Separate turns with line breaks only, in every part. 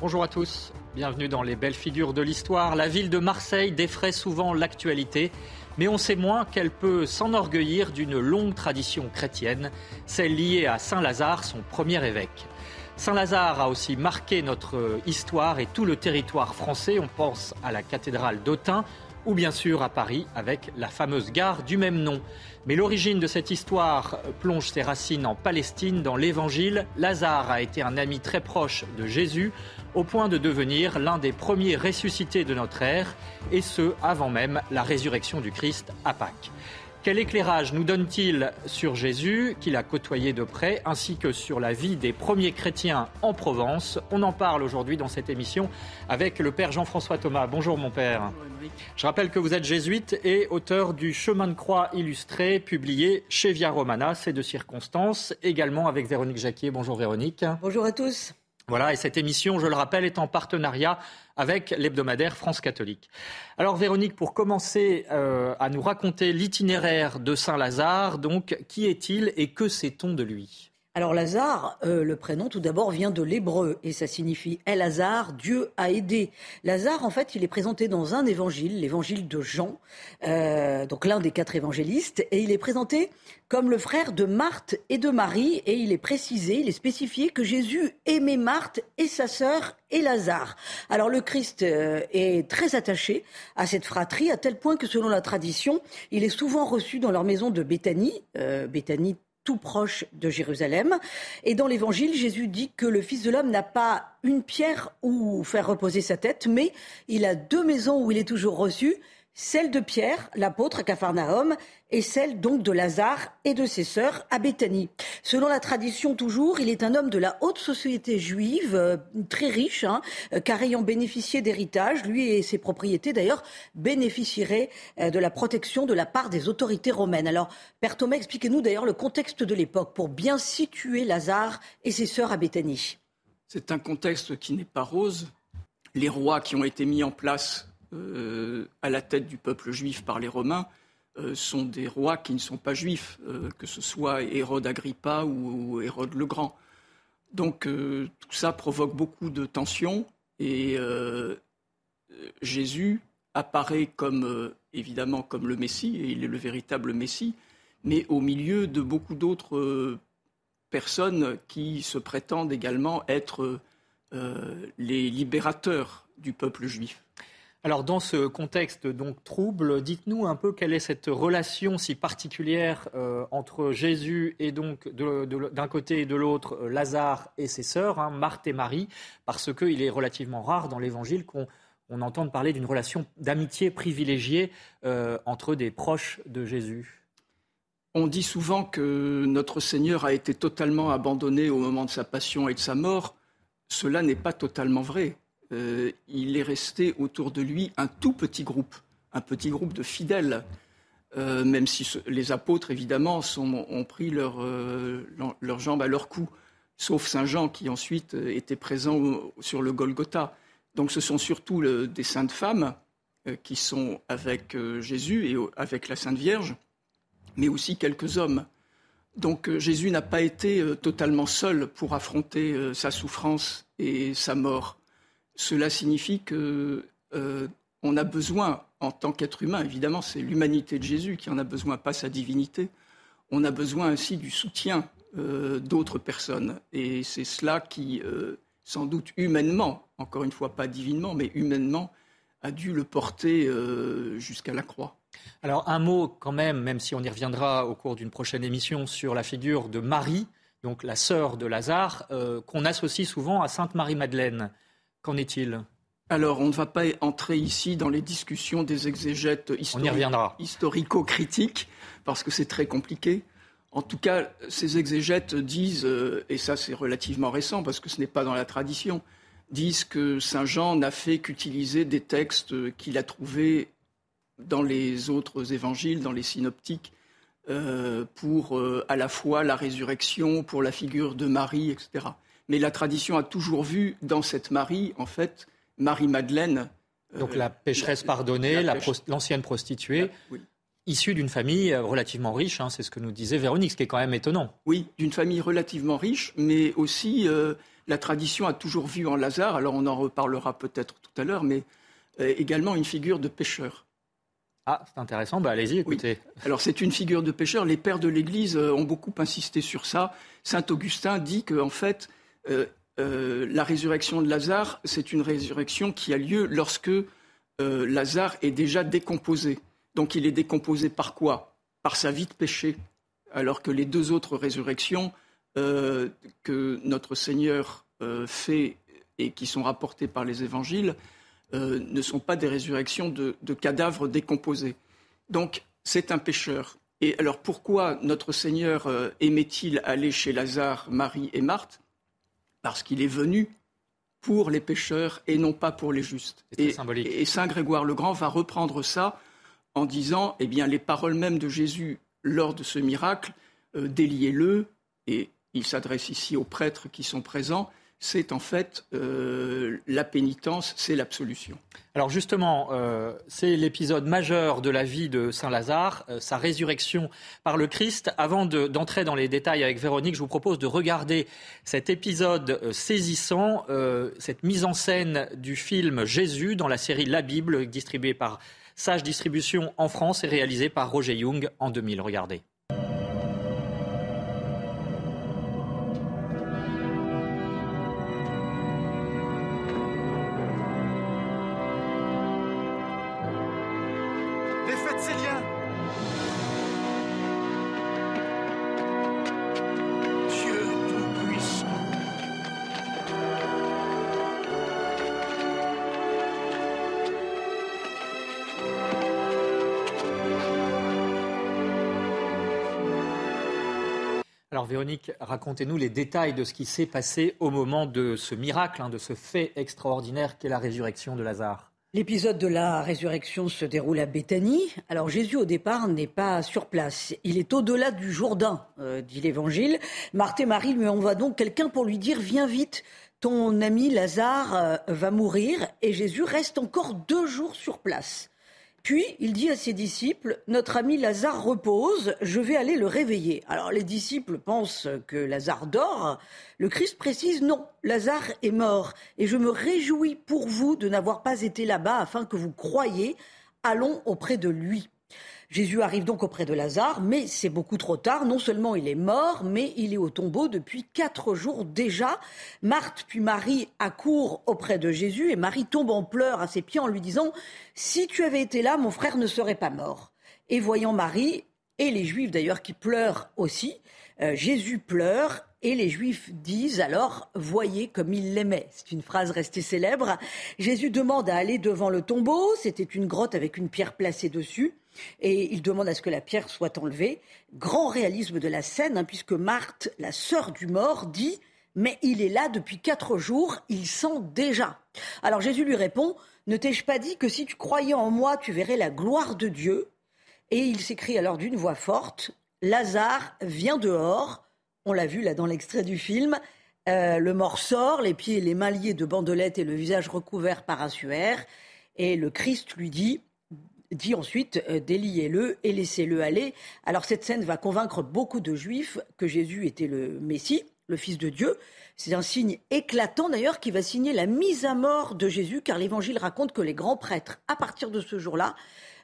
Bonjour à tous, bienvenue dans les belles figures de l'histoire. La ville de Marseille défraie souvent l'actualité, mais on sait moins qu'elle peut s'enorgueillir d'une longue tradition chrétienne, celle liée à Saint Lazare, son premier évêque. Saint-Lazare a aussi marqué notre histoire et tout le territoire français. On pense à la cathédrale d'Autun ou bien sûr à Paris avec la fameuse gare du même nom. Mais l'origine de cette histoire plonge ses racines en Palestine, dans l'Évangile. Lazare a été un ami très proche de Jésus, au point de devenir l'un des premiers ressuscités de notre ère, et ce, avant même la résurrection du Christ à Pâques. Quel éclairage nous donne-t-il sur Jésus, qu'il a côtoyé de près, ainsi que sur la vie des premiers chrétiens en Provence? On en parle aujourd'hui dans cette émission avec le Père Jean-François Thomas. Bonjour mon Père. Je rappelle que vous êtes jésuite et auteur du Chemin de croix illustré, publié chez Via Romana, c'est de circonstances, également avec Véronique Jacquier. Bonjour Véronique.
Bonjour à tous.
Voilà, et cette émission, je le rappelle, est en partenariat avec l'hebdomadaire France catholique. Alors Véronique, pour commencer euh, à nous raconter l'itinéraire de Saint Lazare, donc qui est-il et que sait-on de lui?
Alors Lazare, euh, le prénom tout d'abord vient de l'hébreu et ça signifie El Lazare, Dieu a aidé. Lazare, en fait, il est présenté dans un évangile, l'évangile de Jean, euh, donc l'un des quatre évangélistes, et il est présenté comme le frère de Marthe et de Marie, et il est précisé, il est spécifié que Jésus aimait Marthe et sa sœur et Lazare. Alors le Christ euh, est très attaché à cette fratrie, à tel point que selon la tradition, il est souvent reçu dans leur maison de Béthanie, Béthanie tout proche de Jérusalem. Et dans l'Évangile, Jésus dit que le Fils de l'homme n'a pas une pierre où faire reposer sa tête, mais il a deux maisons où il est toujours reçu celle de Pierre, l'apôtre à Capharnaüm, et celle donc de Lazare et de ses sœurs à Béthanie. Selon la tradition toujours, il est un homme de la haute société juive, euh, très riche, hein, euh, car ayant bénéficié d'héritage, lui et ses propriétés d'ailleurs bénéficieraient euh, de la protection de la part des autorités romaines. Alors, Père Thomas, expliquez-nous d'ailleurs le contexte de l'époque pour bien situer Lazare et ses sœurs à Béthanie.
C'est un contexte qui n'est pas rose. Les rois qui ont été mis en place euh, à la tête du peuple juif par les Romains euh, sont des rois qui ne sont pas juifs, euh, que ce soit Hérode Agrippa ou, Hérode le Grand. Donc tout ça provoque beaucoup de tensions et Jésus apparaît comme évidemment comme le Messie et il est le véritable Messie, mais au milieu de beaucoup d'autres personnes qui se prétendent également être les libérateurs du peuple juif.
Alors dans ce contexte donc trouble, dites-nous un peu quelle est cette relation si particulière euh, entre Jésus et donc d'un côté et de l'autre euh, Lazare et ses sœurs, hein, Marthe et Marie, parce qu'il est relativement rare dans l'Évangile qu'on entende parler d'une relation d'amitié privilégiée euh, entre des proches de Jésus.
On dit souvent que notre Seigneur a été totalement abandonné au moment de sa passion et de sa mort. Cela n'est pas totalement vrai. Euh, il est resté autour de lui un tout petit groupe, un petit groupe de fidèles, euh, même si les apôtres, évidemment, ont pris euh, leurs jambes à leur cou, sauf Saint Jean qui ensuite était présent sur le Golgotha. Donc ce sont surtout des saintes femmes qui sont avec Jésus et avec la Sainte Vierge, mais aussi quelques hommes. Donc Jésus n'a pas été totalement seul pour affronter sa souffrance et sa mort. Cela signifie que euh, on a besoin, en tant qu'être humain, évidemment, c'est l'humanité de Jésus qui en a besoin, pas sa divinité. On a besoin ainsi du soutien euh, d'autres personnes. Et c'est cela qui, euh, sans doute humainement, encore une fois pas divinement, mais humainement, a dû le porter jusqu'à la croix.
Alors un mot quand même, même si on y reviendra au cours d'une prochaine émission, sur la figure de Marie, donc la sœur de Lazare, qu'on associe souvent à Sainte Marie-Madeleine. Qu'en est-il?
Alors, on ne va pas entrer ici dans les discussions des exégètes historico-critiques, parce que c'est très compliqué. En tout cas, ces exégètes disent, euh, et ça c'est relativement récent parce que ce n'est pas dans la tradition, disent que Saint Jean n'a fait qu'utiliser des textes qu'il a trouvés dans les autres évangiles, dans les synoptiques, euh, pour euh, à la fois la résurrection, pour la figure de Marie, etc. Mais la tradition a toujours vu dans cette Marie, en fait, Marie-Madeleine.
Euh, Donc la pécheresse pardonnée, l'ancienne prostituée. issue d'une famille relativement riche, hein, c'est ce que nous disait Véronique, ce qui est quand même étonnant.
Oui, d'une famille relativement riche, mais aussi la tradition a toujours vu en Lazare, alors on en reparlera peut-être tout à l'heure, mais également une figure de pécheur.
Ah, c'est intéressant. Bah, allez-y, écoutez.
Alors, c'est une figure de pécheur. Les pères de l'Église euh, ont beaucoup insisté sur ça. Saint Augustin dit que, en fait, euh, euh, la résurrection de Lazare, c'est une résurrection qui a lieu lorsque Lazare est déjà décomposé. Donc, il est décomposé par quoi? Par sa vie de péché. Alors que les deux autres résurrections que notre Seigneur fait et qui sont rapportées par les évangiles, euh, ne sont pas des résurrections de, cadavres décomposés. Donc, c'est un pécheur. Et alors, pourquoi notre Seigneur euh, aimait-il aller chez Lazare, Marie et Marthe? Parce qu'il est venu pour les pécheurs et non pas pour les justes.
Et,
et, Saint Grégoire le Grand va reprendre ça en disant, eh bien, les paroles mêmes de Jésus lors de ce miracle, euh, déliez-le, et il s'adresse ici aux prêtres qui sont présents, c'est en fait euh, la pénitence, c'est l'absolution.
Alors justement, euh, c'est l'épisode majeur de la vie de Saint Lazare, euh, sa résurrection par le Christ. Avant d'entrer dans les détails avec Véronique, je vous propose de regarder cet épisode saisissant, cette mise en scène du film Jésus dans la série La Bible, distribuée par Sage Distribution en France et réalisée par Roger Young en 2000. Regardez. Racontez-nous les détails de ce qui s'est passé au moment de ce miracle, hein, de ce fait extraordinaire qu'est la résurrection de Lazare.
L'épisode de la résurrection se déroule à Béthanie. Alors Jésus au départ n'est pas sur place. Il est au-delà du Jourdain, euh, dit l'Évangile. Marthe et Marie lui envoient donc quelqu'un pour lui dire Viens vite, ton ami Lazare euh, va mourir. Et Jésus reste encore deux jours sur place. Puis il dit à ses disciples, Notre ami Lazare repose, je vais aller le réveiller. Alors les disciples pensent que Lazare dort. Le Christ précise, non, Lazare est mort. Et je me réjouis pour vous de n'avoir pas été là-bas afin que vous croyiez. Allons auprès de lui. Jésus arrive donc auprès de Lazare, mais c'est beaucoup trop tard. Non seulement il est mort, mais il est au tombeau depuis quatre jours déjà. Marthe puis Marie accourent auprès de Jésus et Marie tombe en pleurs à ses pieds en lui disant Si tu avais été là, mon frère ne serait pas mort. Et voyant Marie, et les Juifs d'ailleurs qui pleurent aussi, euh, Jésus pleure et les Juifs disent alors Voyez comme il l'aimait. C'est une phrase restée célèbre. Jésus demande à aller devant le tombeau. C'était une grotte avec une pierre placée dessus et il demande à ce que la pierre soit enlevée. Grand réalisme de la scène, hein, puisque Marthe, la sœur du mort, dit Mais il est là depuis quatre jours, il sent déjà. Alors Jésus lui répond Ne t'ai-je pas dit que si tu croyais en moi, tu verrais la gloire de Dieu? Et il s'écrie alors d'une voix forte Lazare, viens dehors. On l'a vu là dans l'extrait du film. Euh, le mort sort, les pieds et les mains liés de bandelettes et le visage recouvert par un suaire. Et le Christ lui dit dit ensuite euh, déliez-le et laissez-le aller. Alors cette scène va convaincre beaucoup de juifs que Jésus était le Messie, le Fils de Dieu. C'est un signe éclatant d'ailleurs qui va signer la mise à mort de Jésus, car l'Évangile raconte que les grands prêtres, à partir de ce jour-là,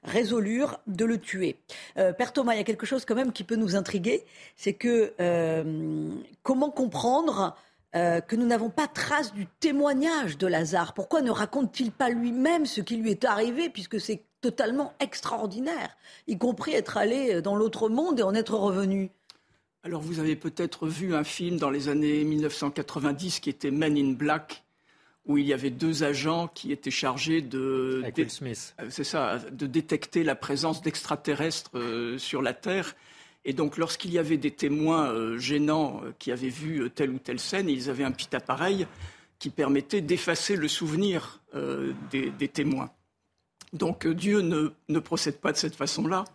résolurent de le tuer. Euh, Père Thomas, il y a quelque chose quand même qui peut nous intriguer, c'est que euh, comment comprendre euh, que nous n'avons pas trace du témoignage de Lazare? Pourquoi ne raconte-t-il pas lui-même ce qui lui est arrivé, puisque c'est totalement extraordinaire, y compris être allé dans l'autre monde et en être revenu?
Alors vous avez peut-être vu un film dans les années 1990 qui était Men in Black, où il y avait deux agents qui étaient chargés de,
Smith.
Euh, ça, de détecter la présence d'extraterrestres euh, sur la Terre. Et donc, lorsqu'il y avait des témoins gênants qui avaient vu telle ou telle scène, ils avaient un petit appareil qui permettait d'effacer le souvenir des, témoins. Donc, Dieu ne procède pas de cette façon-là.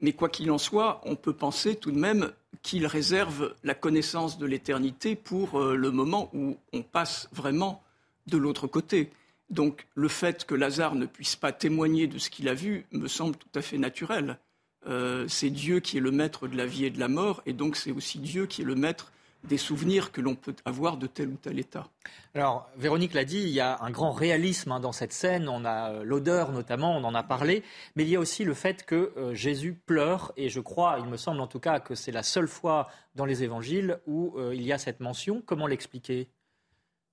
Mais quoi qu'il en soit, on peut penser tout de même qu'il réserve la connaissance de l'éternité pour euh, le moment où on passe vraiment de l'autre côté. Donc le fait que Lazare ne puisse pas témoigner de ce qu'il a vu me semble tout à fait naturel. Euh, c'est Dieu qui est le maître de la vie et de la mort, et donc c'est aussi Dieu qui est le maître des souvenirs que l'on peut avoir de tel ou tel état.
Alors, Véronique l'a dit, il y a un grand réalisme hein, dans cette scène. On a euh, l'odeur notamment, on en a parlé, mais il y a aussi le fait que euh, Jésus pleure, et je crois, il me semble en tout cas, que c'est la seule fois dans les évangiles où il y a cette mention. Comment l'expliquer?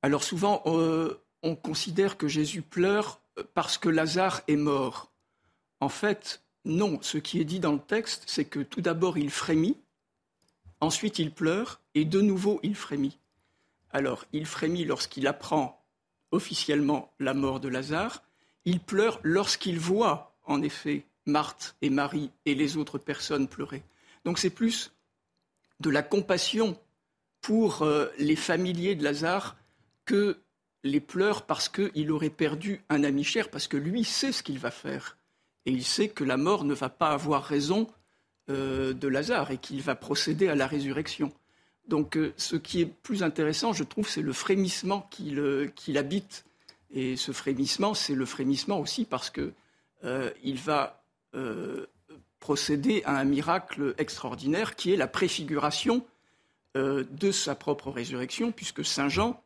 Alors souvent, on considère que Jésus pleure parce que Lazare est mort. En fait, non. Ce qui est dit dans le texte, c'est que tout d'abord, il frémit Ensuite, il pleure et de nouveau, il frémit. Alors, il frémit lorsqu'il apprend officiellement la mort de Lazare. Il pleure lorsqu'il voit, en effet, Marthe et Marie et les autres personnes pleurer. Donc, c'est plus de la compassion pour euh, les familiers de Lazare que les pleurs parce qu'il aurait perdu un ami cher, parce que lui sait ce qu'il va faire. Et il sait que la mort ne va pas avoir raison euh, de Lazare et qu'il va procéder à la résurrection. Donc euh, ce qui est plus intéressant, je trouve, c'est le frémissement qui, l'habite. Et ce frémissement, c'est le frémissement aussi parce qu'il euh, va procéder à un miracle extraordinaire qui est la préfiguration de sa propre résurrection, puisque Saint Jean,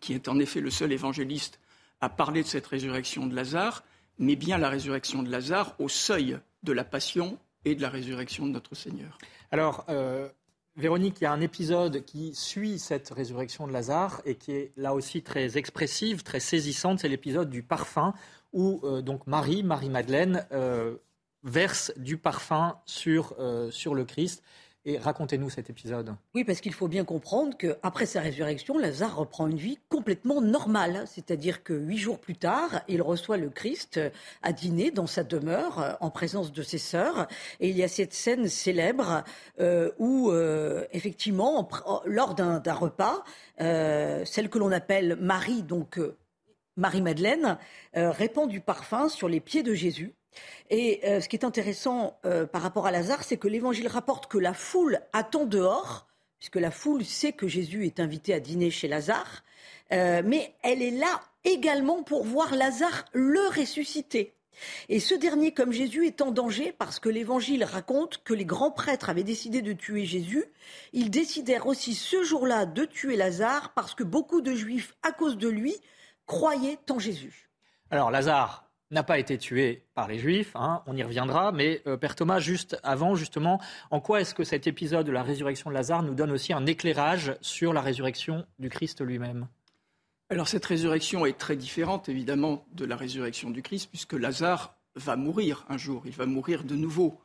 qui est en effet le seul évangéliste à parler de cette résurrection de Lazare, met bien la résurrection de Lazare au seuil de la passion et de la résurrection de notre Seigneur.
Alors, euh, Véronique, il y a un épisode qui suit cette résurrection de Lazare et qui est là aussi très expressive, très saisissante. C'est l'épisode du parfum où euh, donc Marie, Marie-Madeleine, euh, verse du parfum sur, sur le Christ. Et racontez-nous cet épisode.
Oui, parce qu'il faut bien comprendre qu'après sa résurrection, Lazare reprend une vie complètement normale. C'est-à-dire que huit jours plus tard, il reçoit le Christ à dîner dans sa demeure euh, en présence de ses sœurs. Et il y a cette scène célèbre euh, où, euh, effectivement, lors d'un repas, celle que l'on appelle Marie, donc Marie-Madeleine, répand du parfum sur les pieds de Jésus. Et euh, ce qui est intéressant euh, par rapport à Lazare, c'est que l'Évangile rapporte que la foule attend dehors, puisque la foule sait que Jésus est invité à dîner chez Lazare, euh, mais elle est là également pour voir Lazare le ressusciter. Et ce dernier, comme Jésus, est en danger parce que l'Évangile raconte que les grands prêtres avaient décidé de tuer Jésus. Ils décidèrent aussi ce jour-là de tuer Lazare parce que beaucoup de Juifs, à cause de lui, croyaient en Jésus.
Alors Lazare, n'a pas été tué par les Juifs, hein, on y reviendra, mais euh, Père Thomas, juste avant, justement, en quoi est-ce que cet épisode de la résurrection de Lazare nous donne aussi un éclairage sur la résurrection du Christ lui-même?
Alors cette résurrection est très différente, évidemment, de la résurrection du Christ, puisque Lazare va mourir un jour, il va mourir de nouveau.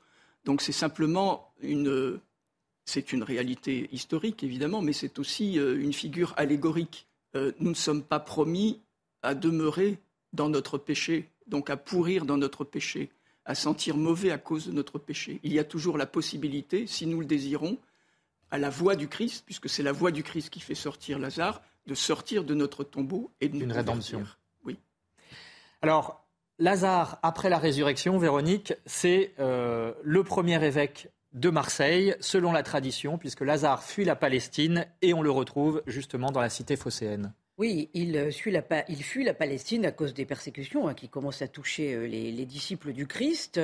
Donc c'est simplement une... C'est une réalité historique, évidemment, mais c'est aussi euh, une figure allégorique. Euh, nous ne sommes pas promis à demeurer dans notre péché donc à pourrir dans notre péché, à sentir mauvais à cause de notre péché. Il y a toujours la possibilité, si nous le désirons, à la voix du Christ, puisque c'est la voix du Christ qui fait sortir Lazare, de sortir de notre tombeau et de nous Une rédemption. Oui.
Alors, Lazare, après la résurrection, Véronique, c'est euh, le premier évêque de Marseille, selon la tradition, puisque Lazare fuit la Palestine et on le retrouve justement dans la cité phocéenne.
Oui, il, fuit la, il fuit la Palestine à cause des persécutions hein, qui commencent à toucher euh, les, disciples du Christ.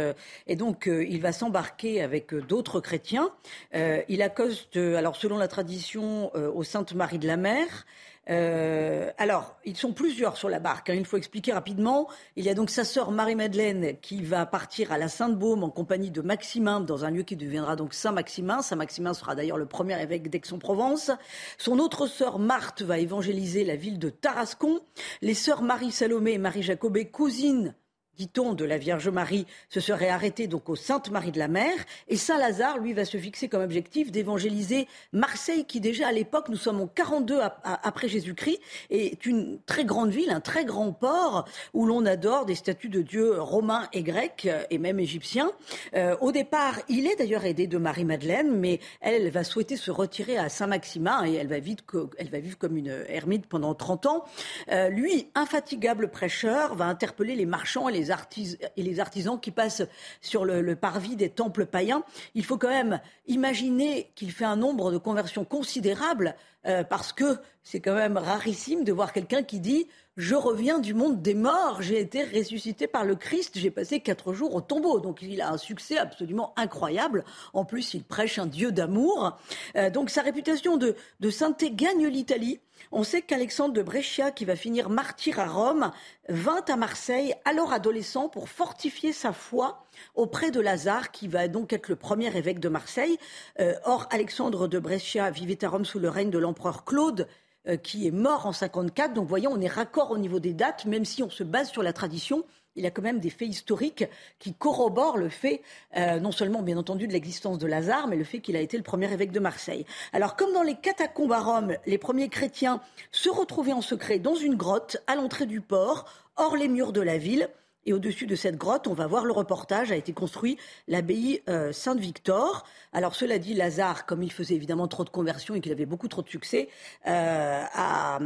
et donc, euh, il va s'embarquer avec euh, d'autres chrétiens. il accoste, alors selon la tradition, aux Sainte Marie de la Mer. Euh, alors, ils sont plusieurs sur la barque. Hein, il faut expliquer rapidement. Il y a donc sa sœur Marie-Madeleine qui va partir à la Sainte-Baume en compagnie de Maximin dans un lieu qui deviendra donc Saint-Maximin. Saint-Maximin sera d'ailleurs le premier évêque d'Aix-en-Provence. Son autre sœur Marthe va évangéliser la ville de Tarascon. Les sœurs Marie-Salomé et Marie-Jacobée, cousines dit-on, de la Vierge Marie se serait arrêté donc au Sainte Marie de la Mer. Et Saint-Lazare, lui, va se fixer comme objectif d'évangéliser Marseille, qui déjà à l'époque, nous sommes en 42 après Jésus-Christ, est une très grande ville, un très grand port où l'on adore des statues de dieux romains et grecs euh, et même égyptiens. Euh, au départ, il est d'ailleurs aidé de Marie-Madeleine, mais elle, va souhaiter se retirer à Saint-Maximin et elle va, vite, elle va vivre comme une ermite pendant 30 ans. Euh, lui, infatigable prêcheur, va interpeller les marchands et les et les artisans qui passent sur le, parvis des temples païens. Il faut quand même imaginer qu'il fait un nombre de conversions considérables euh, parce que c'est quand même rarissime de voir quelqu'un qui dit je reviens du monde des morts, j'ai été ressuscité par le Christ, j'ai passé quatre jours au tombeau. Donc il a un succès absolument incroyable. En plus, il prêche un Dieu d'amour. Euh, donc sa réputation de, de sainteté gagne l'Italie. On sait qu'Alexandre de Brescia, qui va finir martyr à Rome, vint à Marseille, alors adolescent, pour fortifier sa foi auprès de Lazare, qui va donc être le premier évêque de Marseille. Euh, or, Alexandre de Brescia vivait à Rome sous le règne de l'empereur Claude, euh, qui est mort en 54. Donc, voyons, on est raccord au niveau des dates, même si on se base sur la tradition. Il y a quand même des faits historiques qui corroborent le fait, euh, non seulement bien entendu de l'existence de Lazare, mais le fait qu'il a été le premier évêque de Marseille. Alors, comme dans les catacombes à Rome, les premiers chrétiens se retrouvaient en secret dans une grotte à l'entrée du port, hors les murs de la ville. Et au-dessus de cette grotte, on va voir le reportage, a été construit l'abbaye euh, Sainte-Victor. Alors cela dit, Lazare, comme il faisait évidemment trop de conversions et qu'il avait beaucoup trop de succès, euh, a,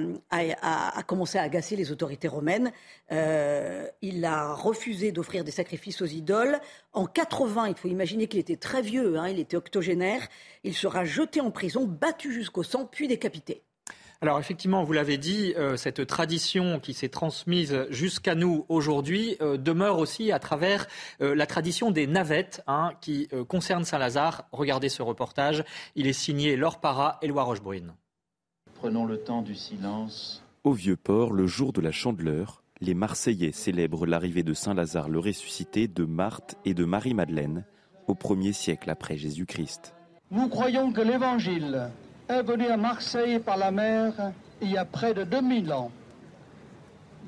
commencé à agacer les autorités romaines. Euh, il a refusé d'offrir des sacrifices aux idoles. En 80, il faut imaginer qu'il était très vieux, hein, il était octogénaire. Il sera jeté en prison, battu jusqu'au sang, puis décapité.
Alors effectivement, vous l'avez dit, euh, cette tradition qui s'est transmise jusqu'à nous aujourd'hui euh, demeure aussi à travers euh, la tradition des navettes hein, qui concerne Saint-Lazare. Regardez ce reportage, il est signé Laure Para et Loire Rochebrune.
Prenons le temps du silence.
Au Vieux-Port, le jour de la Chandeleur, les Marseillais célèbrent l'arrivée de Saint-Lazare le ressuscité de Marthe et de Marie-Madeleine au premier siècle après Jésus-Christ.
Nous croyons que l'Évangile venu à Marseille par la mer il y a près de 2000 ans.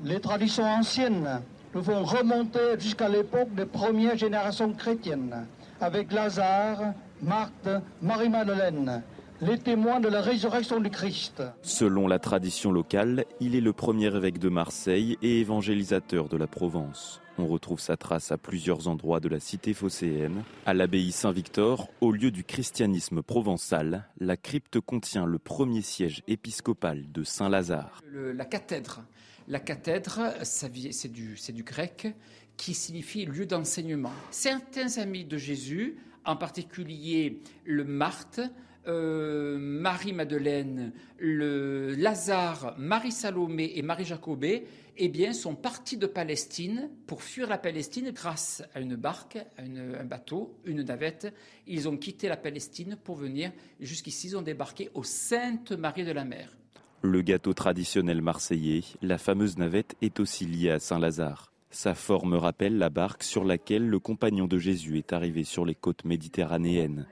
Les traditions anciennes nous font remonter jusqu'à l'époque des premières générations chrétiennes, avec Lazare, Marthe, Marie-Madeleine, les témoins de la résurrection du Christ.
Selon la tradition locale, il est le premier évêque de Marseille et évangélisateur de la Provence. On retrouve sa trace à plusieurs endroits de la cité phocéenne. À l'abbaye Saint-Victor, au lieu du christianisme provençal, la crypte contient le premier siège épiscopal de Saint-Lazare.
La cathèdre, la cathèdre, c'est du, du grec qui signifie lieu d'enseignement. Certains amis de Jésus, en particulier le Marthe, euh, Marie-Madeleine, le Lazare, Marie-Salomé et Marie-Jacobée, eh bien, sont partis de Palestine pour fuir la Palestine grâce à une barque, à un bateau, une navette. Ils ont quitté la Palestine pour venir jusqu'ici. Ils ont débarqué au Sainte-Marie de la Mer.
Le gâteau traditionnel marseillais, la fameuse navette, est aussi lié à Saint-Lazare. Sa forme rappelle la barque sur laquelle le compagnon de Jésus est arrivé sur les côtes méditerranéennes.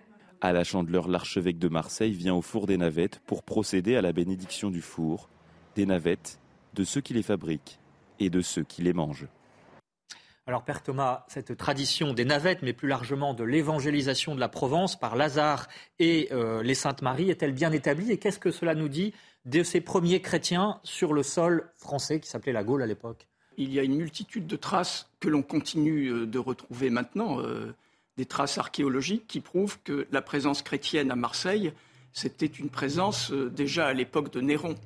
À la Chandeleur, l'archevêque de Marseille vient au four des navettes pour procéder à la bénédiction du four, des navettes, de ceux qui les fabriquent et de ceux qui les mangent.
Alors Père Thomas, cette tradition des navettes, mais plus largement de l'évangélisation de la Provence par Lazare et euh, les Saintes Maries, est-elle bien établie? Et qu'est-ce que cela nous dit de ces premiers chrétiens sur le sol français qui s'appelait la Gaule à l'époque?
Il y a une multitude de traces que l'on continue euh, de retrouver maintenant. Euh, des traces archéologiques qui prouvent que la présence chrétienne à Marseille, c'était une présence euh, déjà à l'époque de Néron.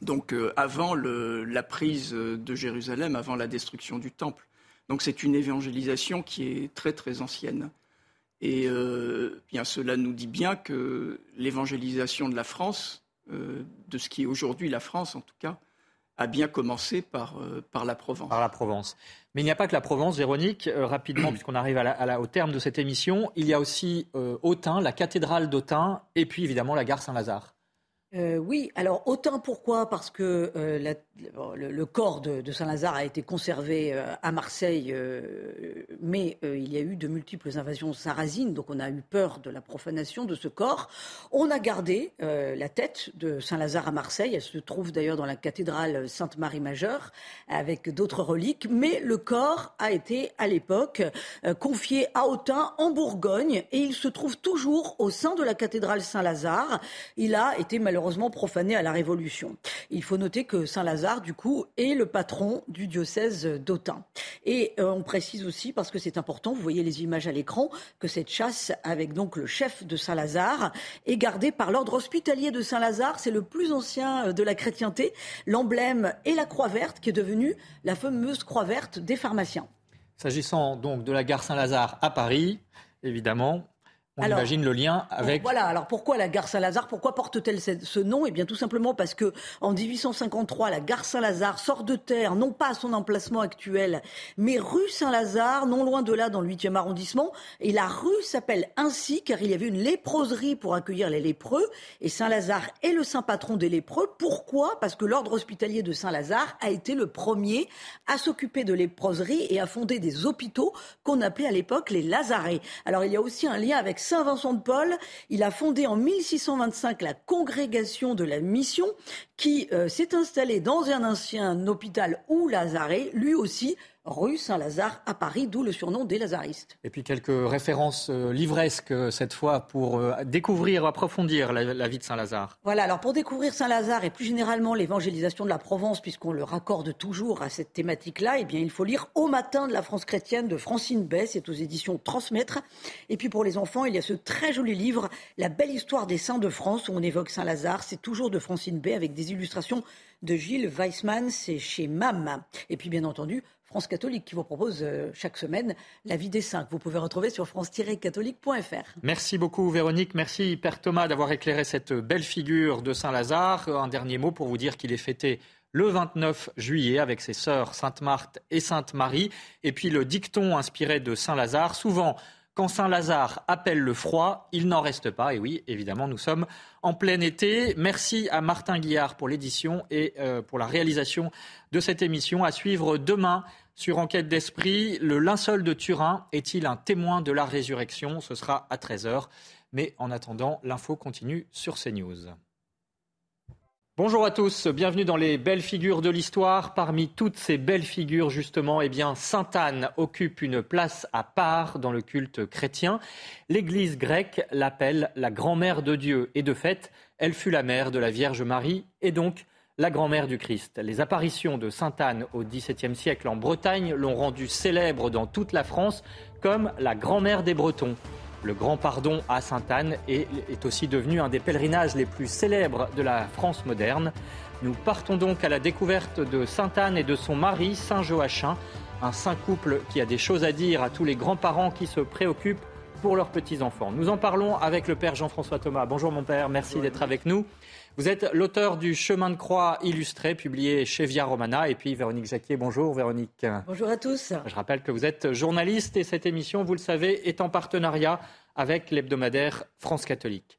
Donc euh, avant la prise de Jérusalem, avant la destruction du temple. Donc c'est une évangélisation qui est très très ancienne. Et euh, bien cela nous dit bien que l'évangélisation de la France, de ce qui est aujourd'hui la France en tout cas, a bien commencé par, par la Provence.
Par la Provence. Mais il n'y a pas que la Provence, Véronique. Euh, rapidement, puisqu'on arrive à au terme de cette émission, il y a aussi euh, Autun, la cathédrale d'Autun, et puis évidemment la gare Saint-Lazare.
euh, oui, alors autant pourquoi? Parce que euh, le, corps de, Saint-Lazare a été conservé euh, à Marseille, mais il y a eu de multiples invasions sarrasines, donc on a eu peur de la profanation de ce corps. On a gardé la tête de Saint-Lazare à Marseille, elle se trouve d'ailleurs dans la cathédrale Sainte-Marie-Majeure, avec d'autres reliques, mais le corps a été à l'époque confié à Autun en Bourgogne, et il se trouve toujours au sein de la cathédrale Saint-Lazare. Il a été malheureusement profané à la Révolution. Il faut noter que Saint-Lazare, du coup, est le patron du diocèse d'Autun. Et euh, on précise aussi, parce que c'est important, vous voyez les images à l'écran, que cette chasse avec donc le chef de Saint-Lazare est gardée par l'ordre hospitalier de Saint-Lazare. C'est le plus ancien euh, de la chrétienté. L'emblème est la croix verte, qui est devenue la fameuse croix verte des pharmaciens.
S'agissant donc de la gare Saint-Lazare à Paris, évidemment, on imagine le lien avec.
Voilà. Alors pourquoi la gare Saint-Lazare Pourquoi porte-t-elle ce nom? Eh bien, tout simplement parce que en 1853, la gare Saint-Lazare sort de terre, non pas à son emplacement actuel, mais rue Saint-Lazare, non loin de là, dans le 8e arrondissement. Et la rue s'appelle ainsi car il y avait une léproserie pour accueillir les lépreux. Et Saint-Lazare est le saint patron des lépreux. Pourquoi? Parce que l'ordre hospitalier de Saint-Lazare a été le premier à s'occuper de léproserie et à fonder des hôpitaux qu'on appelait à l'époque les Lazarets. Alors il y a aussi un lien avec Saint Vincent de Paul. Il a fondé en 1625 la congrégation de la mission qui euh, s'est installée dans un ancien hôpital ou lazaret, lui aussi rue Saint-Lazare à Paris, d'où le surnom des Lazaristes.
Et puis quelques références euh, livresques euh, cette fois pour euh, découvrir, approfondir la, vie de Saint-Lazare.
Voilà, alors pour découvrir Saint-Lazare et plus généralement l'évangélisation de la Provence, puisqu'on le raccorde toujours à cette thématique-là, eh bien il faut lire Au matin de la France chrétienne de Francine Bay, c'est aux éditions Transmettre. Et puis pour les enfants, il y a ce très joli livre, La belle histoire des saints de France, où on évoque Saint-Lazare. C'est toujours de Francine Bay avec des illustrations de Gilles Weissmann, c'est chez MAM. Et puis bien entendu, France catholique qui vous propose euh, chaque semaine la vie des saints vous pouvez retrouver sur france-catholique.fr.
Merci beaucoup Véronique, merci Père Thomas d'avoir éclairé cette belle figure de Saint-Lazare. Un dernier mot pour vous dire qu'il est fêté le 29 juillet avec ses sœurs Sainte-Marthe et Sainte-Marie. Et puis le dicton inspiré de Saint-Lazare, souvent quand Saint-Lazare appelle le froid, il n'en reste pas. Et oui, évidemment, nous sommes en plein été. Merci à Martin Guillard pour l'édition et euh, pour la réalisation de cette émission. À suivre demain sur Enquête d'Esprit, le linceul de Turin est-il un témoin de la résurrection? Ce sera à 13h. Mais en attendant, l'info continue sur CNews. Bonjour à tous, bienvenue dans les belles figures de l'histoire. Parmi toutes ces belles figures, justement, eh bien, Sainte Anne occupe une place à part dans le culte chrétien. L'Église grecque l'appelle la grand-mère de Dieu et de fait, elle fut la mère de la Vierge Marie et donc la grand-mère du Christ. Les apparitions de Sainte Anne au XVIIe siècle en Bretagne l'ont rendue célèbre dans toute la France comme la grand-mère des Bretons. Le Grand Pardon à Sainte-Anne est, aussi devenu un des pèlerinages les plus célèbres de la France moderne. Nous partons donc à la découverte de Sainte-Anne et de son mari, Saint Joachim, un saint couple qui a des choses à dire à tous les grands-parents qui se préoccupent pour leurs petits-enfants. Nous en parlons avec le Père Jean-François Thomas. Bonjour mon Père, merci d'être avec nous. Vous êtes l'auteur du Chemin de croix illustré, publié chez Via Romana. Et puis Véronique Jacquier, bonjour Véronique.
Bonjour à tous.
Je rappelle que vous êtes journaliste et cette émission, vous le savez, est en partenariat avec l'hebdomadaire France catholique.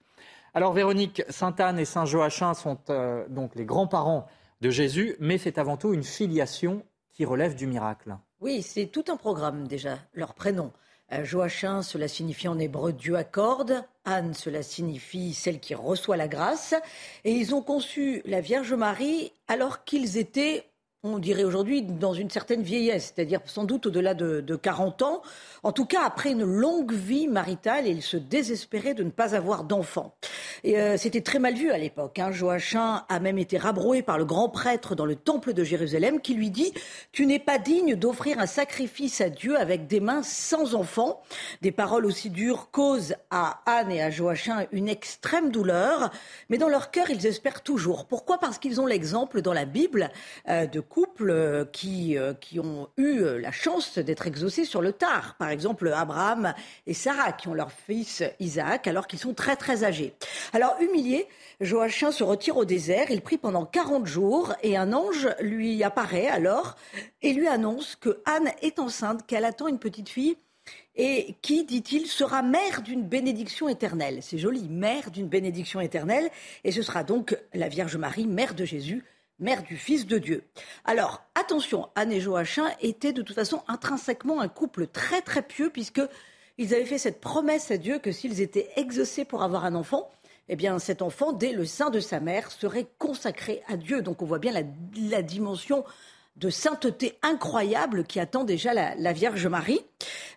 Alors Véronique, Sainte Anne et Saint Joachim sont euh, donc les grands-parents de Jésus, mais c'est avant tout une filiation qui relève du miracle.
Oui, c'est tout un programme déjà, leur prénom. Euh, Joachim, cela signifie en hébreu Dieu accorde. Anne, cela signifie celle qui reçoit la grâce. Et ils ont conçu la Vierge Marie alors qu'ils étaient on dirait aujourd'hui, dans une certaine vieillesse, c'est-à-dire sans doute au-delà de, 40 ans. En tout cas, après une longue vie maritale, il se désespérait de ne pas avoir d'enfants. Et euh, c'était très mal vu à l'époque. Hein. Joachim a même été rabroué par le grand prêtre dans le temple de Jérusalem qui lui dit Tu n'es pas digne d'offrir un sacrifice à Dieu avec des mains sans enfants. Des paroles aussi dures causent à Anne et à Joachim une extrême douleur, mais dans leur cœur, ils espèrent toujours. Pourquoi? Parce qu'ils ont l'exemple dans la Bible euh, de couples euh, qui, euh, qui ont eu euh, la chance d'être exaucés sur le tard. Par exemple, Abraham et Sarah, qui ont leur fils Isaac, alors qu'ils sont très très âgés. Alors, humilié, Joachim se retire au désert. Il prie pendant 40 jours et un ange lui apparaît alors et lui annonce que Anne est enceinte, qu'elle attend une petite fille et qui, dit-il, sera mère d'une bénédiction éternelle. C'est joli, mère d'une bénédiction éternelle, et ce sera donc la Vierge Marie, mère de Jésus, mère du Fils de Dieu. Alors, attention, Anne et Joachim étaient de toute façon intrinsèquement un couple très très pieux, puisqu'ils avaient fait cette promesse à Dieu que s'ils étaient exaucés pour avoir un enfant, eh bien, cet enfant, dès le sein de sa mère, serait consacré à Dieu. Donc, on voit bien la, dimension de sainteté incroyable qui attend déjà la, Vierge Marie.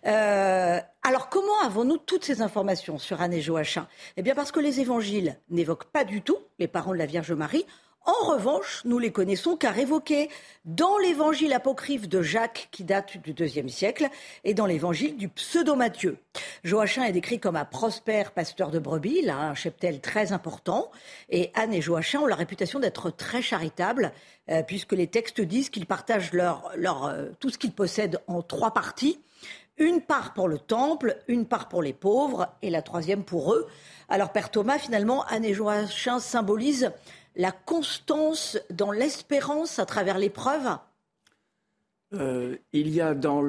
Euh, alors, comment avons-nous toutes ces informations sur Anne et Joachim? Eh bien, parce que les évangiles n'évoquent pas du tout les parents de la Vierge Marie. En revanche, nous les connaissons car évoqués dans l'évangile apocryphe de Jacques qui date du deuxième siècle et dans l'évangile du pseudo-Matthieu. Joachim est décrit comme un prospère pasteur de brebis, il a un cheptel très important et Anne et Joachim ont la réputation d'être très charitables euh, puisque les textes disent qu'ils partagent leur, leur, euh, tout ce qu'ils possèdent en trois parties. Une part pour le temple, une part pour les pauvres et la troisième pour eux. Alors Père Thomas, finalement, Anne et Joachim symbolisent la constance dans l'espérance à travers l'épreuve
euh, Il y a dans,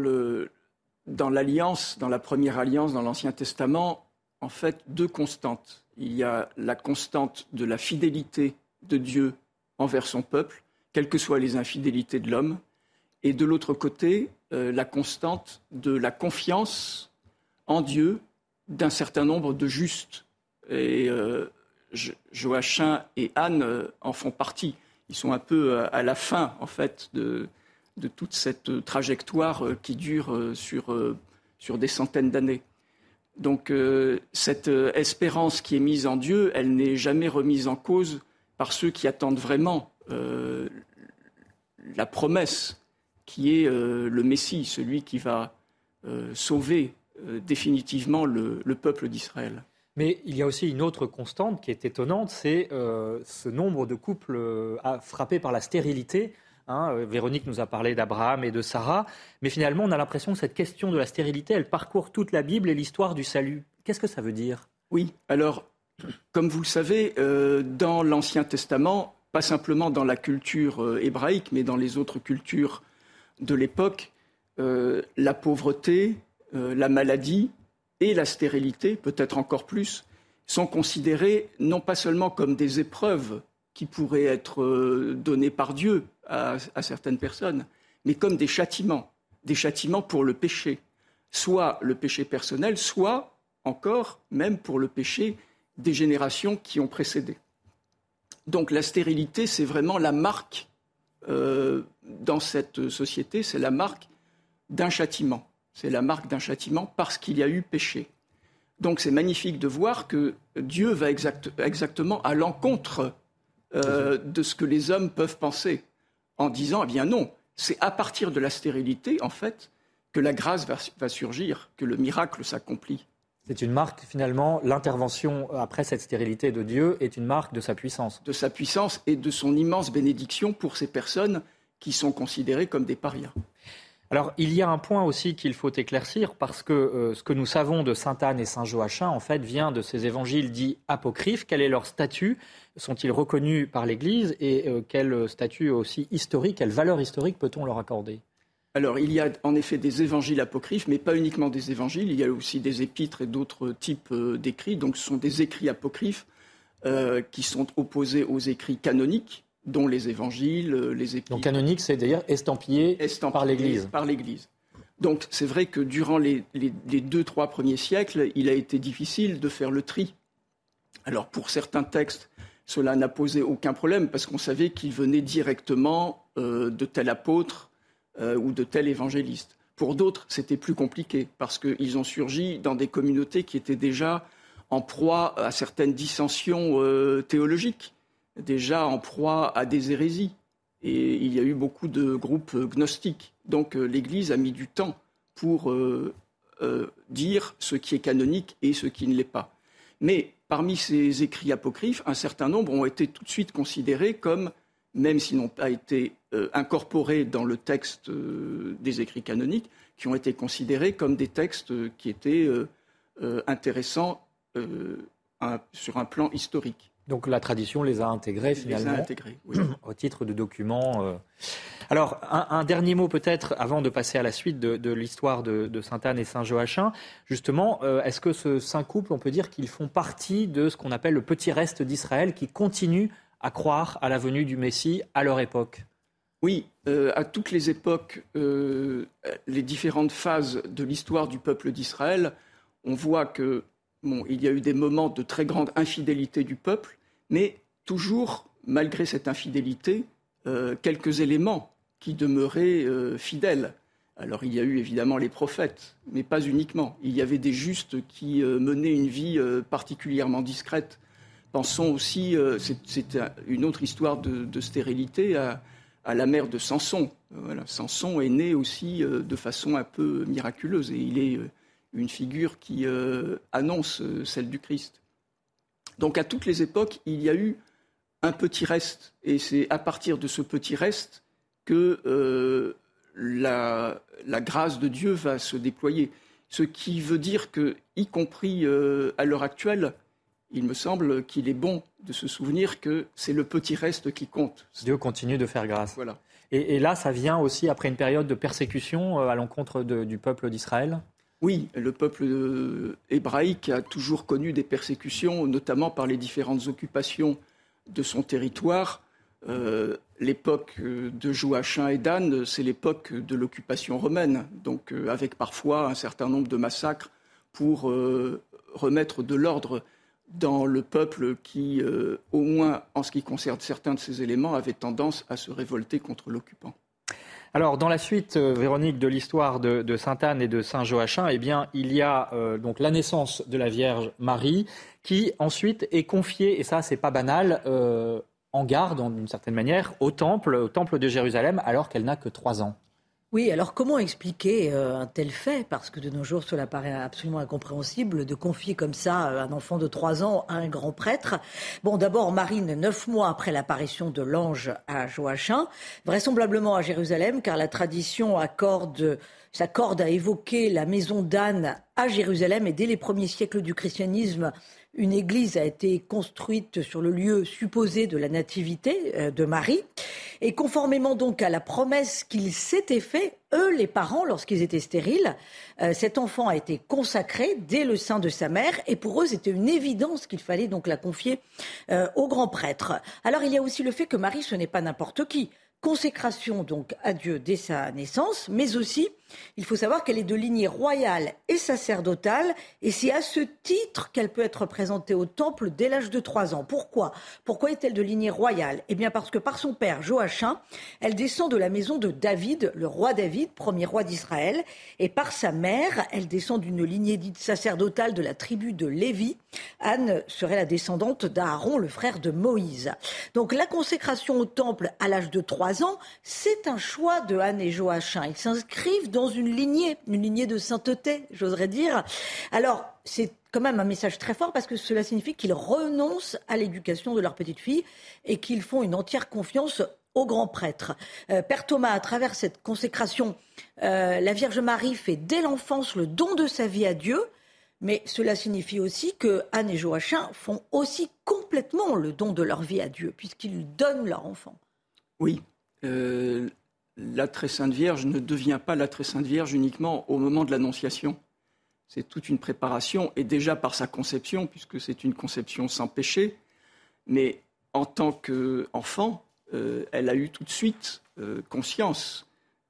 l'alliance, dans la première alliance, dans l'Ancien Testament, en fait deux constantes. Il y a la constante de la fidélité de Dieu envers son peuple, quelles que soient les infidélités de l'homme, et de l'autre côté, euh, la constante de la confiance en Dieu d'un certain nombre de justes. Et euh, Joachim et Anne euh, en font partie. Ils sont un peu euh, à la fin, en fait, de, toute cette trajectoire euh, qui dure sur des centaines d'années. Donc cette espérance qui est mise en Dieu, elle n'est jamais remise en cause par ceux qui attendent vraiment la promesse qui est le Messie, celui qui va sauver définitivement le peuple d'Israël.
Mais il y a aussi une autre constante qui est étonnante, c'est euh, ce nombre de couples euh, frappés par la stérilité. Hein. Euh, Véronique nous a parlé d'Abraham et de Sarah, mais finalement on a l'impression que cette question de la stérilité, elle parcourt toute la Bible et l'histoire du salut. Qu'est-ce que ça veut dire?
Oui, alors comme vous le savez, dans l'Ancien Testament, pas simplement dans la culture hébraïque, mais dans les autres cultures de l'époque, la pauvreté, la maladie, et la stérilité, peut-être encore plus, sont considérées non pas seulement comme des épreuves qui pourraient être euh, données par Dieu à, certaines personnes, mais comme des châtiments, des châtiments pour le péché, soit le péché personnel, soit encore même pour le péché des générations qui ont précédé. Donc la stérilité, c'est vraiment la marque euh, dans cette société, c'est la marque d'un châtiment. C'est la marque d'un châtiment parce qu'il y a eu péché. Donc c'est magnifique de voir que Dieu va exactement à l'encontre euh, de ce que les hommes peuvent penser, en disant, eh bien non, c'est à partir de la stérilité, en fait, que la grâce va, surgir, que le miracle s'accomplit.
C'est une marque, finalement, l'intervention après cette stérilité de Dieu est une marque de sa puissance.
De sa puissance et de son immense bénédiction pour ces personnes qui sont considérées comme des parias.
Alors, il y a un point aussi qu'il faut éclaircir parce que euh, ce que nous savons de Sainte Anne et Saint Joachim, en fait, vient de ces évangiles dits apocryphes. Quel est leur statut Sont-ils reconnus par l'Église? Et euh, quel statut aussi historique, quelle valeur historique peut-on leur accorder?
Alors, il y a en effet des évangiles apocryphes, mais pas uniquement des évangiles. Il y a aussi des épîtres et d'autres types euh, d'écrits. Donc, ce sont des écrits apocryphes qui sont opposés aux écrits canoniques, dont les évangiles, euh, les épîtres.
Donc canonique, c'est d'ailleurs estampillé, par l'Église.
Par l'Église. Donc c'est vrai que durant les, deux, trois premiers siècles, il a été difficile de faire le tri. Alors pour certains textes, cela n'a posé aucun problème parce qu'on savait qu'ils venaient directement euh, de tel apôtre euh, ou de tel évangéliste. Pour d'autres, c'était plus compliqué parce qu'ils ont surgi dans des communautés qui étaient déjà en proie à certaines dissensions théologiques déjà en proie à des hérésies. Et il y a eu beaucoup de groupes gnostiques. Donc euh, l'Église a mis du temps pour euh, euh, dire ce qui est canonique et ce qui ne l'est pas. Mais parmi ces écrits apocryphes, un certain nombre ont été tout de suite considérés comme, même s'ils n'ont pas été incorporés dans le texte des écrits canoniques, qui ont été considérés comme des textes qui étaient intéressants sur un plan historique.
Donc la tradition les a intégrés finalement
les a intégrés, oui.
au titre de documents. Euh. Alors, un, dernier mot peut-être avant de passer à la suite de, l'histoire de, Sainte-Anne et Saint-Joachim. Justement, euh, est-ce que ce saint couple, on peut dire qu'ils font partie de ce qu'on appelle le petit reste d'Israël qui continue à croire à la venue du Messie à leur époque?
Oui, euh, à toutes les époques, les différentes phases de l'histoire du peuple d'Israël, on voit que il y a eu des moments de très grande infidélité du peuple, mais toujours, malgré cette infidélité, euh, quelques éléments qui demeuraient fidèles. Alors il y a eu évidemment les prophètes, mais pas uniquement. Il y avait des justes qui menaient une vie particulièrement discrète. Pensons aussi, c'est une autre histoire de, stérilité, à, la mère de Samson. Voilà. Samson est né aussi euh, de façon un peu miraculeuse et il est euh, une figure qui euh, annonce celle du Christ. Donc à toutes les époques, il y a eu un petit reste et c'est à partir de ce petit reste que la, la, grâce de Dieu va se déployer. Ce qui veut dire que, y compris à l'heure actuelle, il me semble qu'il est bon de se souvenir que c'est le petit reste qui compte.
Dieu continue de faire grâce.
Voilà.
Et, là, ça vient aussi après une période de persécution euh, à l'encontre du peuple d'Israël?
Oui, le peuple euh, hébraïque a toujours connu des persécutions, notamment par les différentes occupations de son territoire. Euh, l'époque de Joachim et d'Anne, c'est l'époque de l'occupation romaine, donc avec parfois un certain nombre de massacres pour remettre de l'ordre dans le peuple qui, euh, au moins en ce qui concerne certains de ces éléments, avait tendance à se révolter contre l'occupant.
Alors, dans la suite, euh, Véronique, de l'histoire de, Sainte-Anne et de Saint-Joachim, eh bien, il y a euh, donc la naissance de la Vierge Marie, qui ensuite est confiée, et ça, c'est pas banal, en garde, d'une certaine manière, au temple, au temple de Jérusalem, alors qu'elle n'a que trois ans.
Oui, alors comment expliquer euh, un tel fait? Parce que de nos jours, cela paraît absolument incompréhensible de confier comme ça euh, un enfant de trois ans à un grand prêtre. Bon, d'abord, Marine, neuf mois après l'apparition de l'ange à Joachim, vraisemblablement à Jérusalem, car la tradition accorde s'accorde à évoquer la maison d'Anne à Jérusalem et dès les premiers siècles du christianisme, une église a été construite sur le lieu supposé de la nativité euh, de Marie. Et conformément donc à la promesse qu'ils s'étaient fait, eux, les parents, lorsqu'ils étaient stériles, euh, cet enfant a été consacré dès le sein de sa mère. Et pour eux, c'était une évidence qu'il fallait donc la confier euh, au grand prêtre. Alors il y a aussi le fait que Marie, ce n'est pas n'importe qui consécration donc à Dieu dès sa naissance, mais aussi il faut savoir qu'elle est de lignée royale et sacerdotale, et c'est à ce titre qu'elle peut être présentée au temple dès l'âge de trois ans. Pourquoi? Pourquoi est-elle de lignée royale? Eh bien parce que par son père Joachim, elle descend de la maison de David, le roi David, premier roi d'Israël, et par sa mère, elle descend d'une lignée dite sacerdotale de la tribu de Lévi. Anne serait la descendante d'Aaron, le frère de Moïse. Donc la consécration au temple à l'âge de trois ans, c'est un choix de Anne et Joachim. Ils s'inscrivent dans une lignée, une lignée de sainteté, j'oserais dire. Alors, c'est quand même un message très fort parce que cela signifie qu'ils renoncent à l'éducation de leur petite fille et qu'ils font une entière confiance au grand prêtre. Euh, Père Thomas, à travers cette consécration, euh, la Vierge Marie fait dès l'enfance le don de sa vie à Dieu. Mais cela signifie aussi que Anne et Joachim font aussi complètement le don de leur vie à Dieu, puisqu'ils donnent leur enfant.
Oui. Euh, la très sainte Vierge ne devient pas la très sainte Vierge uniquement au moment de l'Annonciation. C'est toute une préparation, et déjà par sa conception, puisque c'est une conception sans péché, mais en tant qu'enfant, euh, elle a eu tout de suite euh, conscience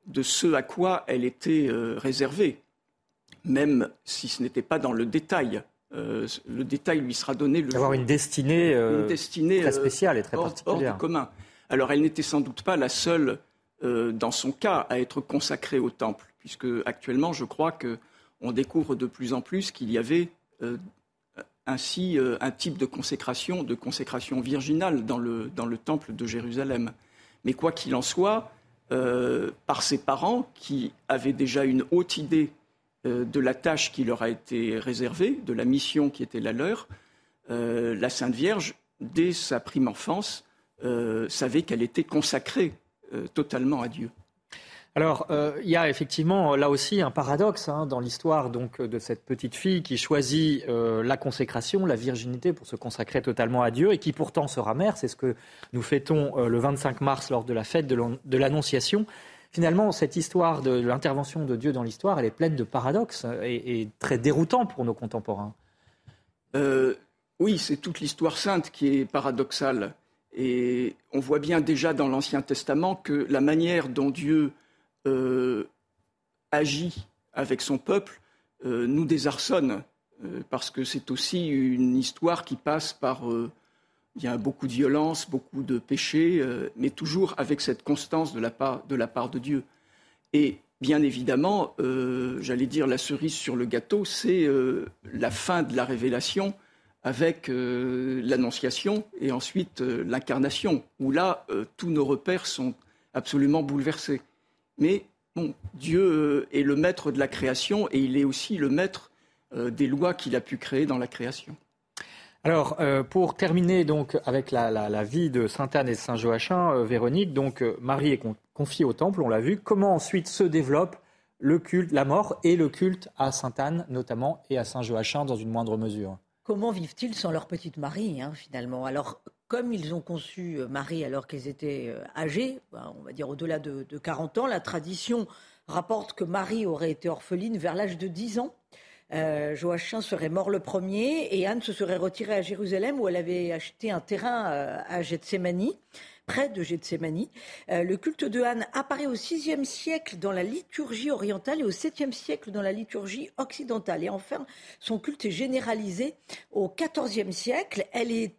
de ce à quoi elle était euh, réservée, même si ce n'était pas dans le détail. le détail lui sera donné le
Avoir une destinée, très spéciale et très particulière.
Hors commun. Alors elle n'était sans doute pas la seule euh, dans son cas, à être consacré au temple, puisque actuellement, je crois qu'on découvre de plus en plus qu'il y avait euh, ainsi euh, un type de consécration, de consécration virginale dans le, dans le temple de Jérusalem. Mais quoi qu'il en soit, par ses parents, qui avaient déjà une haute idée de la tâche qui leur a été réservée, de la mission qui était la leur, la Sainte Vierge, dès sa prime enfance, savait qu'elle était consacrée totalement à Dieu.
Alors, euh, il y a effectivement là aussi un paradoxe hein, dans l'histoire donc de cette petite fille qui choisit euh, la consécration, la virginité pour se consacrer totalement à Dieu et qui pourtant sera mère. C'est ce que nous fêtons euh, le 25 mars lors de la fête de l'Annonciation. Finalement, cette histoire de, l'intervention de Dieu dans l'histoire, elle est pleine de paradoxes et, et très déroutant pour nos contemporains.
oui, c'est toute l'histoire sainte qui est paradoxale. Et on voit bien déjà dans l'Ancien Testament que la manière dont Dieu euh, agit avec son peuple euh, nous désarçonne, euh, parce que c'est aussi une histoire qui passe par beaucoup de violence, beaucoup de péchés, mais toujours avec cette constance de, la part de Dieu. Et bien évidemment, j'allais dire la cerise sur le gâteau, c'est la fin de la révélation avec l'annonciation et ensuite l'incarnation, où là, tous nos repères sont absolument bouleversés. Mais bon, Dieu euh, est le maître de la création et il est aussi le maître euh, des lois qu'il a pu créer dans la création.
Alors, euh, pour terminer donc avec la, vie de Sainte Anne et de Saint Joachim, Véronique, donc Marie est confiée au temple, on l'a vu. Comment ensuite se développe le culte, la mort et le culte à Sainte Anne notamment et à Saint Joachim dans une moindre mesure?
Comment vivent-ils sans leur petite Marie hein, finalement? Alors comme ils ont conçu euh, Marie alors qu'ils étaient euh, âgés, ben, on va dire au-delà de, 40 ans, la tradition rapporte que Marie aurait été orpheline vers l'âge de 10 ans. Euh, Joachim serait mort le premier et Anne se serait retirée à Jérusalem où elle avait acheté un terrain à Gethsemane, près de Gethsemane. le culte de Anne apparaît au VIe siècle dans la liturgie orientale et au VIIe siècle dans la liturgie occidentale. Et enfin, son culte est généralisé au XIVe siècle. Elle est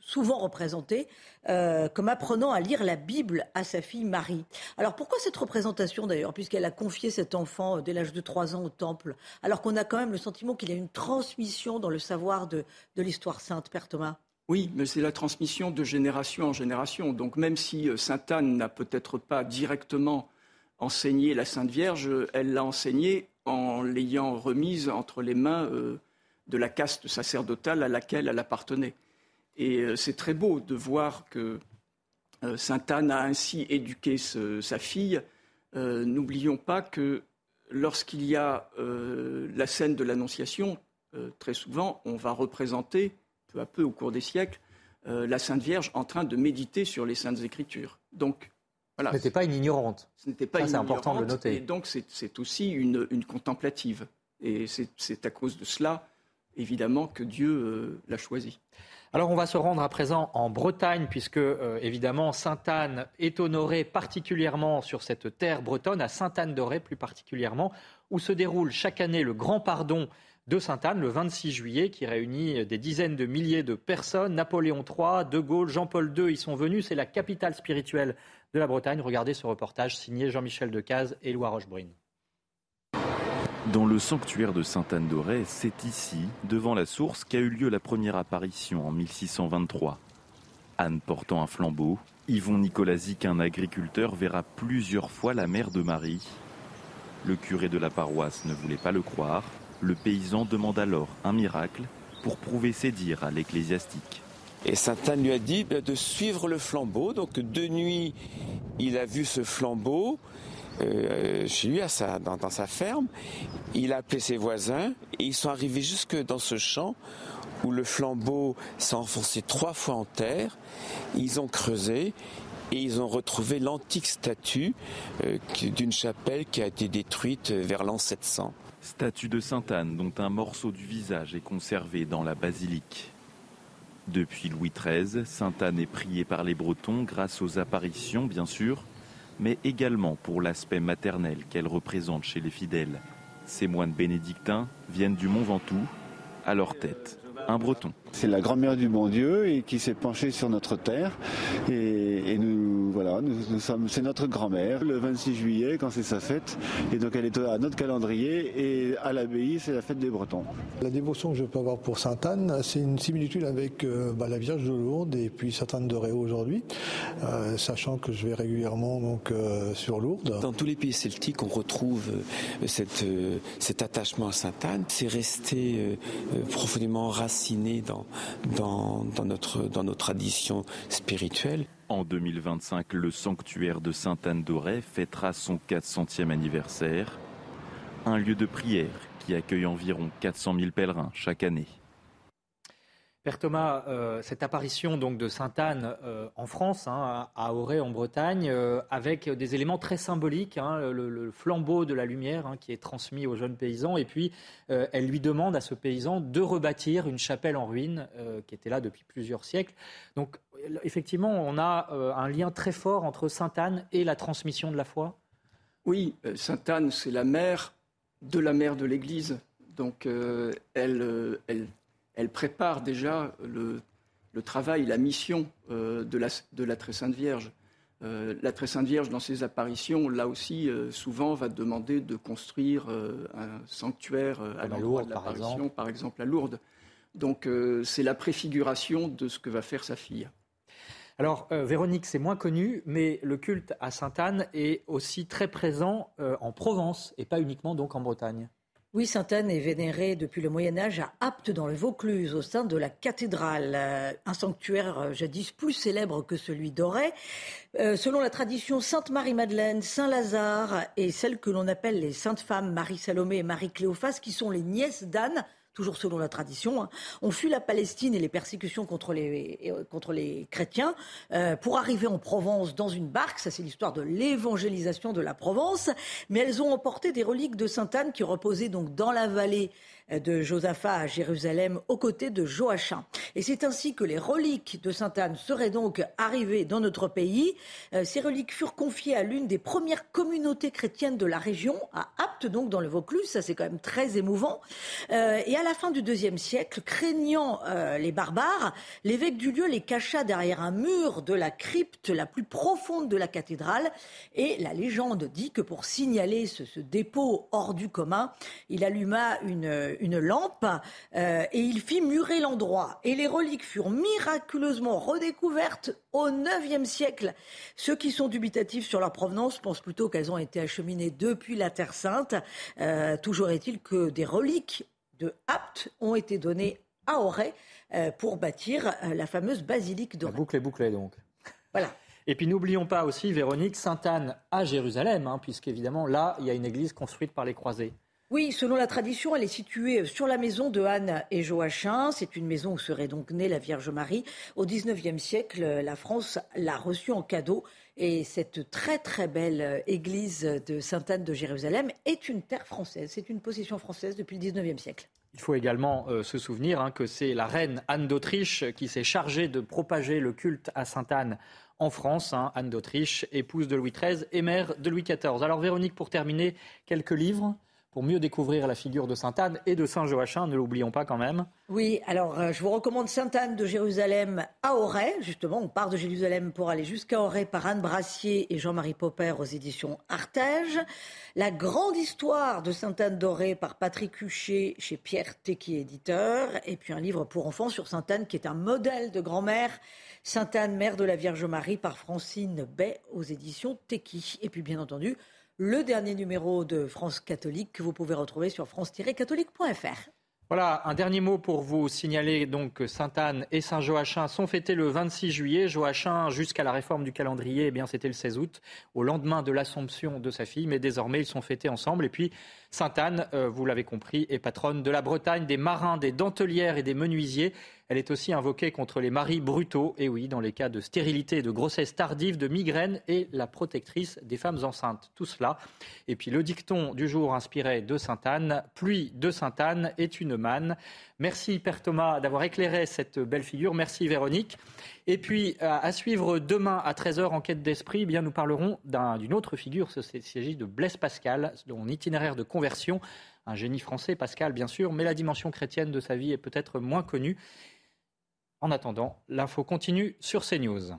souvent représentée euh, comme apprenant à lire la Bible à sa fille Marie. Alors pourquoi cette représentation d'ailleurs, puisqu'elle a confié cet enfant euh, dès l'âge de 3 ans au temple, alors qu'on a quand même le sentiment qu'il y a une transmission dans le savoir de, l'histoire sainte, Père Thomas?
Oui, mais c'est la transmission de génération en génération. Donc même si euh, Sainte Anne n'a peut-être pas directement enseigné la Sainte Vierge, elle l'a enseignée en l'ayant remise entre les mains de la caste sacerdotale à laquelle elle appartenait. Et euh, c'est très beau de voir que euh, Sainte Anne a ainsi éduqué sa fille. Euh, n'oublions pas que lorsqu'il y a la scène de l'Annonciation, très souvent, on va représenter, peu à peu au cours des siècles, la Sainte Vierge en train de méditer sur les Saintes Écritures.
Donc, voilà. Ce n'était pas une ignorante.
Ce n'était pas une ignorante. C'est important de le noter. Et donc, c'est aussi une, contemplative. Et c'est à cause de cela, évidemment, que Dieu l'a choisie.
Alors on va se rendre à présent en Bretagne, puisque euh, évidemment Sainte-Anne est honorée particulièrement sur cette terre bretonne, à Sainte-Anne-d'Auray plus particulièrement, où se déroule chaque année le grand pardon de Sainte-Anne le 26 juillet, qui réunit des dizaines de milliers de personnes. Napoléon III, De Gaulle, Jean-Paul II y sont venus. C'est la capitale spirituelle de la Bretagne. Regardez ce reportage signé Jean-Michel Decaze et Loire Rochebrune.
Dans le sanctuaire de Sainte-Anne d'Auray, c'est ici, devant la source, qu'a eu lieu la première apparition en 1623. Anne portant un flambeau, Yvon Nicolazic, un agriculteur, verra plusieurs fois la mère de Marie. Le curé de la paroisse ne voulait pas le croire. Le paysan demande alors un miracle pour prouver ses dires à l'ecclésiastique.
Et Sainte Anne lui a dit ben, de suivre le flambeau. Donc de nuit, il a vu ce flambeau. Euh, chez lui, dans, sa ferme. Il a appelé ses voisins et ils sont arrivés jusque dans ce champ où le flambeau s'est enfoncé trois fois en terre. Ils ont creusé et ils ont retrouvé l'antique statue euh, d'une chapelle qui a été détruite vers l'an 700.
Statue de Sainte Anne dont un morceau du visage est conservé dans la basilique. Depuis Louis XIII, Sainte Anne est priée par les Bretons grâce aux apparitions, bien sûr, mais également pour l'aspect maternel qu'elle représente chez les fidèles. Ces moines bénédictins viennent du Mont Ventoux, à leur tête un breton.
C'est la grand-mère du bon Dieu et qui s'est penchée sur notre terre. Et, nous, voilà, nous, sommes, c'est notre grand-mère. Le 26 juillet, quand c'est sa fête, et donc elle est à notre calendrier. Et à l'abbaye, c'est la fête des Bretons.
La dévotion que je peux avoir pour Sainte Anne, c'est une similitude avec euh, bah, la Vierge de Lourdes et puis Sainte Anne de Réau aujourd'hui, euh, sachant que je vais régulièrement donc euh, sur Lourdes.
Dans tous les pays celtiques, on retrouve cette, cet attachement à Sainte Anne. C'est resté profondément racine dans, dans, notre, dans nos traditions spirituelles.
En 2025, le sanctuaire de Sainte-Anne d'Auray fêtera son 400e anniversaire. Un lieu de prière qui accueille environ 400 000 pèlerins chaque année.
Père Thomas, euh, cette apparition donc de Sainte Anne euh, en France, hein, à Auray en Bretagne, euh, avec des éléments très symboliques, hein, le, flambeau de la lumière hein, qui est transmis aux jeunes paysans, et puis elle lui demande à ce paysan de rebâtir une chapelle en ruine qui était là depuis plusieurs siècles. Donc effectivement, on a un lien très fort entre Sainte Anne et la transmission de la foi?
Oui, Sainte Anne, c'est la mère de la mère de l'Église. Donc elle elle prépare déjà le, travail, la mission euh, de, la, Très Sainte Vierge. Euh, la Très Sainte Vierge, dans ses apparitions, là aussi, euh, souvent va demander de construire un sanctuaire à l'endroit de l'apparition, par exemple à Lourdes. Donc c'est la préfiguration de ce que va faire sa fille.
Alors, Véronique, c'est moins connu, mais le culte à Sainte-Anne est aussi très présent en Provence et pas uniquement donc en Bretagne.
Oui, Sainte-Anne est vénérée depuis le Moyen Âge à Apte dans le Vaucluse, au sein de la cathédrale, euh, un sanctuaire euh, jadis plus célèbre que celui d'Auray. Euh, selon la tradition, Sainte Marie-Madeleine, Saint Lazare et celles que l'on appelle les saintes femmes Marie-Salomé et Marie-Cléophas, qui sont les nièces d'Anne, toujours selon la tradition, hein, ont fui la Palestine et les persécutions contre les, euh, contre les chrétiens euh, pour arriver en Provence dans une barque. Ça, c'est l'histoire de l'évangélisation de la Provence. Mais elles ont emporté des reliques de Sainte Anne qui reposaient donc dans la vallée de Josaphat à Jérusalem aux côtés de Joachim. Et c'est ainsi que les reliques de Sainte Anne seraient donc arrivées dans notre pays. Euh, ces reliques furent confiées à l'une des premières communautés chrétiennes de la région, à Apte, donc dans le Vaucluse. Ça, c'est quand même très émouvant. Euh, et à la fin du deuxième siècle, craignant euh, les barbares, l'évêque du lieu les cacha derrière un mur de la crypte la plus profonde de la cathédrale. Et la légende dit que pour signaler ce, ce dépôt hors du commun, il alluma une, une lampe euh, et il fit murer l'endroit. Et les reliques furent miraculeusement redécouvertes au IXe siècle. Ceux qui sont dubitatifs sur leur provenance pensent plutôt qu'elles ont été acheminées depuis la Terre Sainte. Euh, toujours est-il que des reliques de Apt ont été données à Auray euh, pour bâtir la fameuse basilique d'Auray.
La boucle est bouclée donc.
Voilà.
Et puis n'oublions pas aussi, Véronique, Sainte-Anne à Jérusalem, hein, puisqu'évidemment là, il y a une église construite par les croisés.
Oui, selon la tradition, elle est située sur la maison de Anne et Joachim. C'est une maison où serait donc née la Vierge Marie. Au XIXe siècle, la France l'a reçue en cadeau. Et cette très très belle église de Sainte-Anne de Jérusalem est une terre française. C'est une possession française depuis le XIXe siècle.
Il faut également euh, se souvenir hein, que c'est la reine Anne d'Autriche qui s'est chargée de propager le culte à Sainte-Anne en France. Hein. Anne d'Autriche, épouse de Louis XIII et mère de Louis XIV. Alors Véronique, pour terminer, quelques livres pour mieux découvrir la figure de Sainte Anne et de Saint Joachim, ne l'oublions pas quand même.
Oui, alors euh, je vous recommande Sainte Anne de Jérusalem à Auray, justement, on part de Jérusalem pour aller jusqu'à Auray par Anne Brassier et Jean-Marie Popper aux éditions Artege. La grande histoire de Sainte Anne d'Auray par Patrick Huchet chez Pierre Tequi éditeur, et puis un livre pour enfants sur Sainte Anne qui est un modèle de grand-mère. Sainte Anne, mère de la Vierge Marie par Francine Bay aux éditions Tequi. Et puis bien entendu, le dernier numéro de France catholique que vous pouvez retrouver sur france-catholique.fr.
Voilà, un dernier mot pour vous signaler donc que Sainte-Anne et Saint-Joachim sont fêtés le 26 juillet. Joachim, jusqu'à la réforme du calendrier, eh bien c'était le 16 août, au lendemain de l'Assomption de sa fille, mais désormais ils sont fêtés ensemble. Et puis Sainte-Anne, euh, vous l'avez compris, est patronne de la Bretagne, des marins, des dentelières et des menuisiers. Elle est aussi invoquée contre les maris brutaux, et oui, dans les cas de stérilité, de grossesse tardive, de migraine, et la protectrice des femmes enceintes. Tout cela. Et puis le dicton du jour inspiré de Sainte-Anne, pluie de Sainte-Anne est une manne. Merci Père Thomas d'avoir éclairé cette belle figure. Merci Véronique. Et puis à suivre demain à 13h, enquête d'esprit, eh nous parlerons d'une autre figure. Il s'agit de Blaise Pascal, dont itinéraire de conversion. Un génie français, Pascal bien sûr, mais la dimension chrétienne de sa vie est peut-être moins connue. En attendant, l'info continue sur CNews.